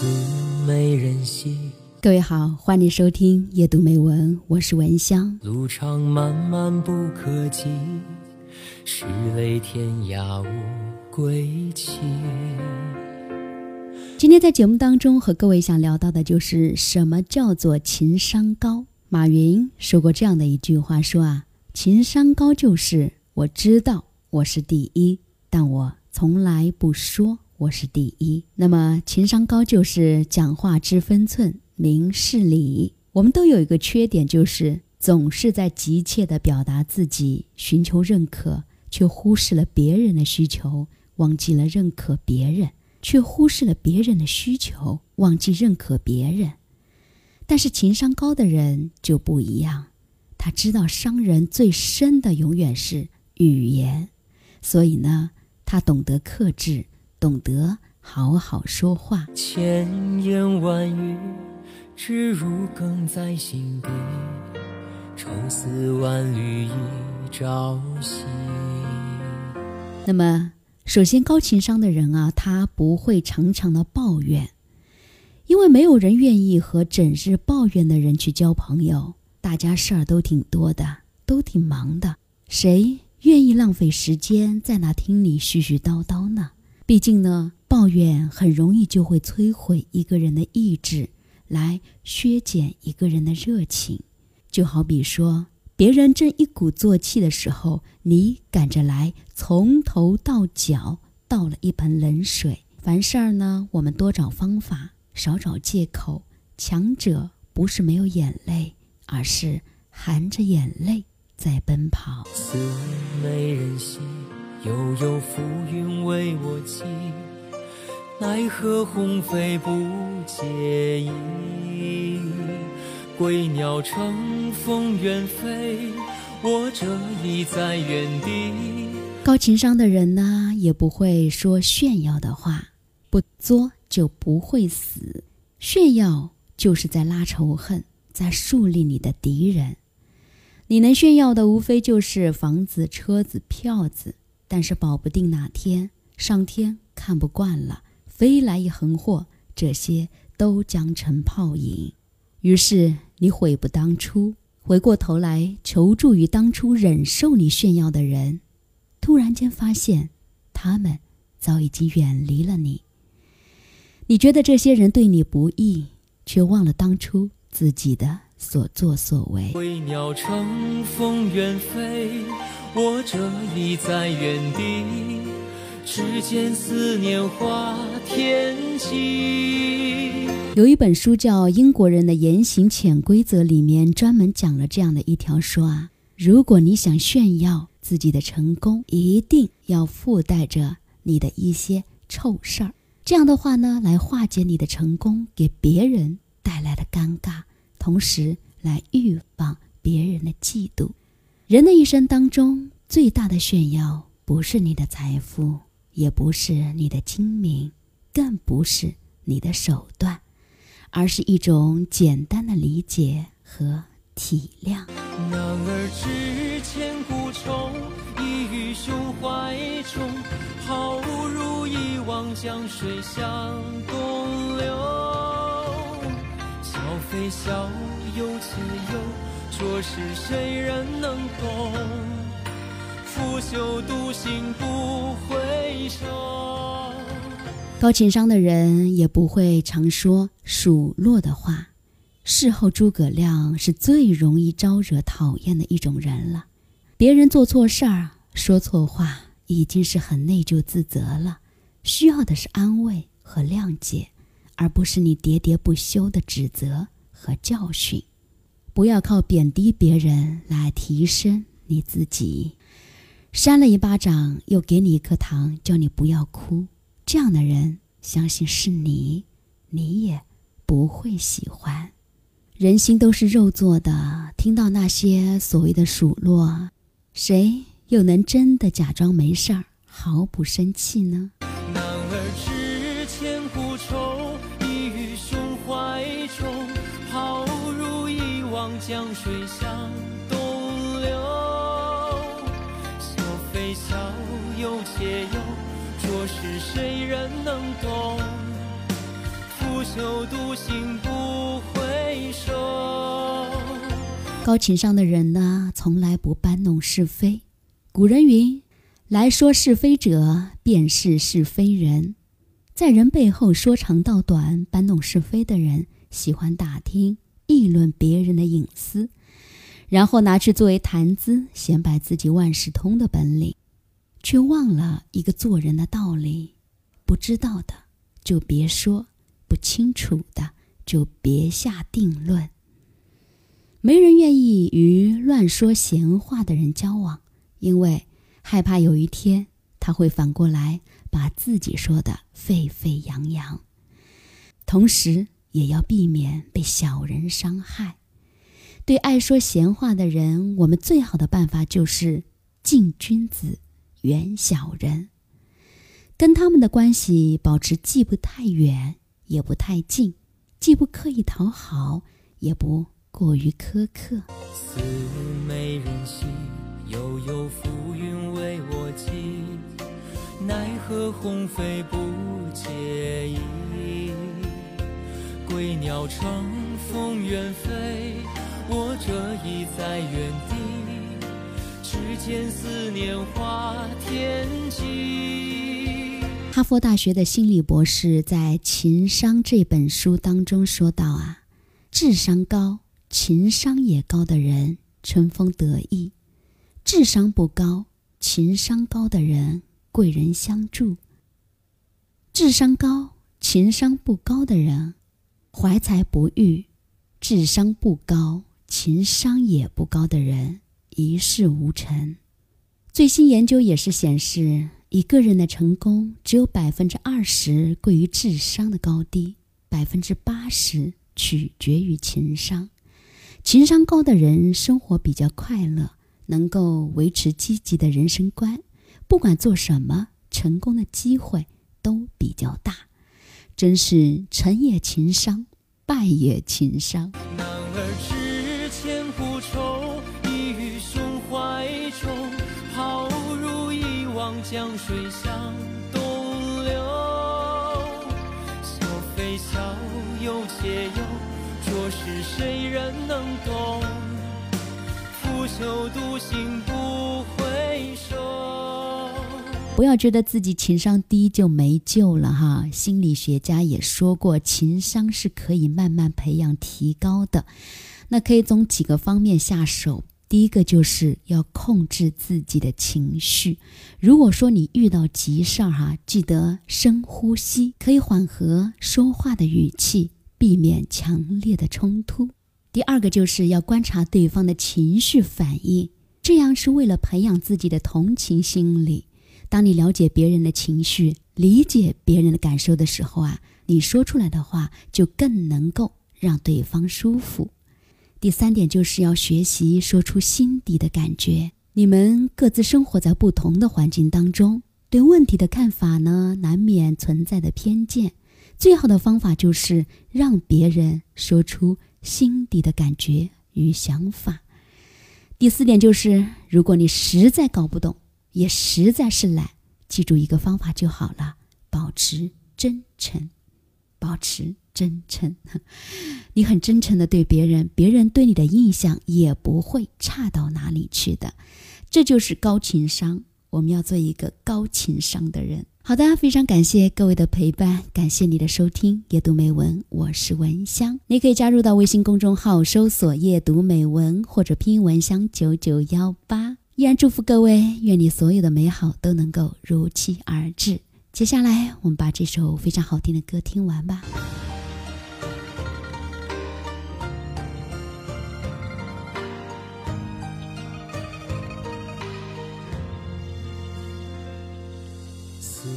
思没人惜。各位好，欢迎收听夜读美文，我是文香。路长漫漫不可及，是泪天涯无归期。今天在节目当中和各位想聊到的就是什么叫做情商高。马云说过这样的一句话，说啊，情商高就是我知道我是第一，但我从来不说我是第一。那么情商高就是讲话知分寸。明事理，我们都有一个缺点，就是总是在急切地表达自己，寻求认可，却忽视了别人的需求，忘记了认可别人，却忽视了别人的需求，忘记认可别人。但是情商高的人就不一样，他知道伤人最深的永远是语言，所以呢，他懂得克制，懂得好好说话。千言万语。只如鲠在心底，愁丝万缕一朝夕。那么，首先高情商的人啊，他不会常常的抱怨，因为没有人愿意和整日抱怨的人去交朋友。大家事儿都挺多的，都挺忙的，谁愿意浪费时间在那听你絮絮叨叨呢？毕竟呢，抱怨很容易就会摧毁一个人的意志。来削减一个人的热情，就好比说，别人正一鼓作气的时候，你赶着来，从头到脚倒了一盆冷水。凡事儿呢，我们多找方法，少找借口。强者不是没有眼泪，而是含着眼泪在奔跑。思美人兮，悠悠浮云为我寄。奈何鸿飞不解意，归鸟乘风远飞，我这里在原地。高情商的人呢，也不会说炫耀的话，不作就不会死。炫耀就是在拉仇恨，在树立你的敌人。你能炫耀的，无非就是房子、车子、票子，但是保不定哪天上天看不惯了。飞来一横祸，这些都将成泡影。于是你悔不当初，回过头来求助于当初忍受你炫耀的人，突然间发现，他们早已经远离了你。你觉得这些人对你不义，却忘了当初自己的所作所为。归鸟乘风远飞，我这里在原地。只见思念化天际。有一本书叫《英国人的言行潜规则》，里面专门讲了这样的一条说啊：如果你想炫耀自己的成功，一定要附带着你的一些臭事儿。这样的话呢，来化解你的成功给别人带来的尴尬，同时来预防别人的嫉妒。人的一生当中，最大的炫耀不是你的财富。也不是你的精明，更不是你的手段，而是一种简单的理解和体谅。男儿志千古愁，一语胸怀中，好如一汪江水向东流。非笑，忧且忧，着实谁人能懂？不朽独行不回首。高情商的人也不会常说数落的话。事后诸葛亮是最容易招惹讨厌的一种人了。别人做错事儿、说错话，已经是很内疚自责了，需要的是安慰和谅解，而不是你喋喋不休的指责和教训。不要靠贬低别人来提升你自己。扇了一巴掌，又给你一颗糖，叫你不要哭。这样的人，相信是你，你也不会喜欢。人心都是肉做的，听到那些所谓的数落，谁又能真的假装没事儿，毫不生气呢？江水向东流。且着实谁人能懂？腐朽独行不回首。高情商的人呢，从来不搬弄是非。古人云：“来说是非者，便是是非人。”在人背后说长道短、搬弄是非的人，喜欢打听、议论别人的隐私，然后拿去作为谈资，显摆自己万事通的本领，却忘了一个做人的道理：不知道的就别说，不清楚的就别下定论。没人愿意与乱说闲话的人交往，因为害怕有一天他会反过来。把自己说的沸沸扬扬，同时也要避免被小人伤害。对爱说闲话的人，我们最好的办法就是敬君子，远小人。跟他们的关系保持既不太远，也不太近，既不刻意讨好，也不过于苛刻。似美人兮，悠悠浮云为我寄。奈何鸿飞不解意，归鸟乘风远飞，我这已在原地，只见思念化天际。哈佛大学的心理博士在《情商》这本书当中说道啊，智商高、情商也高的人春风得意，智商不高、情商高的人。贵人相助。智商高、情商不高的人，怀才不遇；智商不高、情商也不高的人，一事无成。最新研究也是显示，一个人的成功只有百分之二十贵于智商的高低，百分之八十取决于情商。情商高的人生活比较快乐，能够维持积极的人生观。不管做什么，成功的机会都比较大，真是成也情伤，败也情伤。男儿志千古愁，一语胸怀中，抛如一汪江水向东流。笑非笑，忧且忧，着实谁人能懂？腐朽独行不回首。不要觉得自己情商低就没救了哈！心理学家也说过，情商是可以慢慢培养、提高的。那可以从几个方面下手。第一个就是要控制自己的情绪。如果说你遇到急事儿哈，记得深呼吸，可以缓和说话的语气，避免强烈的冲突。第二个就是要观察对方的情绪反应，这样是为了培养自己的同情心理。当你了解别人的情绪，理解别人的感受的时候啊，你说出来的话就更能够让对方舒服。第三点就是要学习说出心底的感觉。你们各自生活在不同的环境当中，对问题的看法呢，难免存在的偏见。最好的方法就是让别人说出心底的感觉与想法。第四点就是，如果你实在搞不懂。也实在是懒，记住一个方法就好了：保持真诚，保持真诚。你很真诚的对别人，别人对你的印象也不会差到哪里去的。这就是高情商。我们要做一个高情商的人。好的，非常感谢各位的陪伴，感谢你的收听。夜读美文，我是文香。你可以加入到微信公众号，搜索“夜读美文”或者拼音“文香九九幺八”。依然祝福各位，愿你所有的美好都能够如期而至。接下来，我们把这首非常好听的歌听完吧。思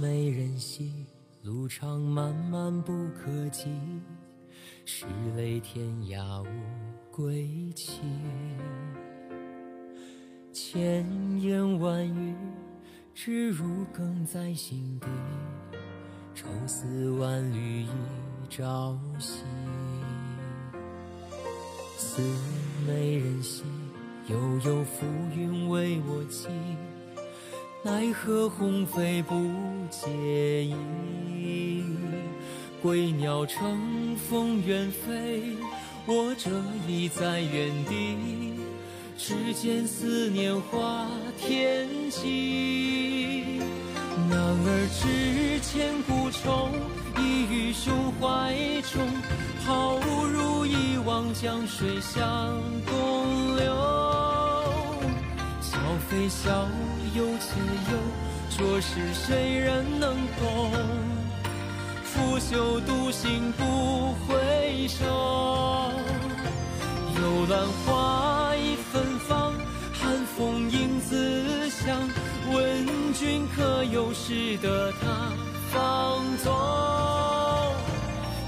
美人兮，路长漫漫不可及，是泪天涯无归期。千言万语，只如鲠在心底。愁丝万缕，一朝夕。似美人兮，悠悠浮云为我寄。奈何鸿飞不解意。归鸟乘风远飞，我这已在原地，只见思念化天际。男儿志千古愁，一于胸怀中，抛入一汪江水向东流。笑非笑，忧且忧，着实谁人能懂？拂袖独行不回首，幽兰花值得他放纵？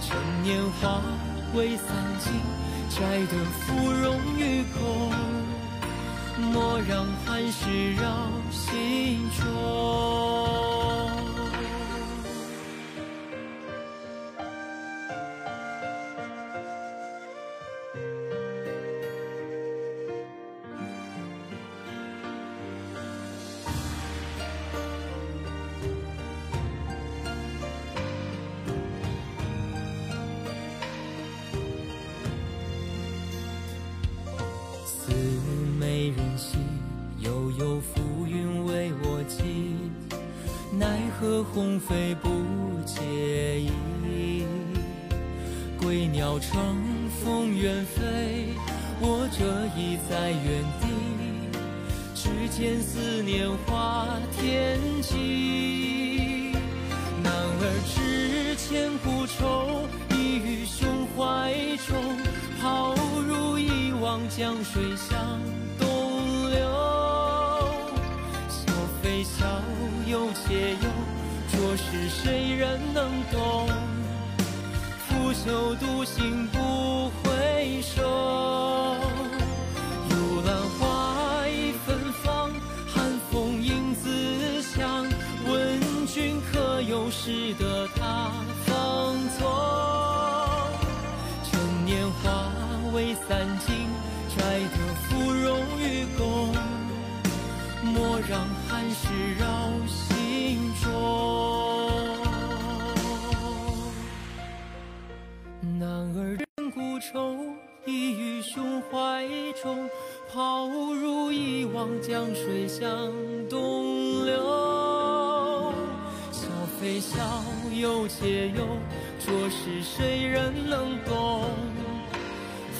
趁年华未散尽，摘得芙蓉与空，莫让寒湿扰心中。和鸿飞不解意。归鸟乘风远飞，我这已在原地，只见思念化天际。男儿志千古愁，一于胸怀中，抛如一汪江水向东流。笑忧且忧，浊世谁人能懂？拂袖独行不回首，幽兰花已芬芳，寒风影自香。问君可有识得他芳踪？趁年华未散尽，摘得芙蓉与共。莫让寒湿扰心中。男儿人孤愁，已于胸怀中，抛入一汪江水向东流。笑非笑，忧且忧，着实谁人能懂？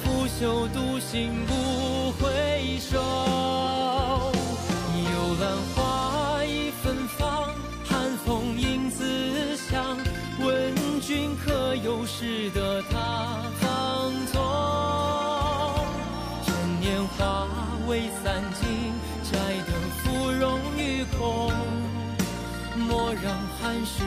拂袖独行不回首。幽兰花已芬芳，寒风影自香。问君可有识得他芳踪？趁年华未散尽，摘得芙蓉与共，莫让寒食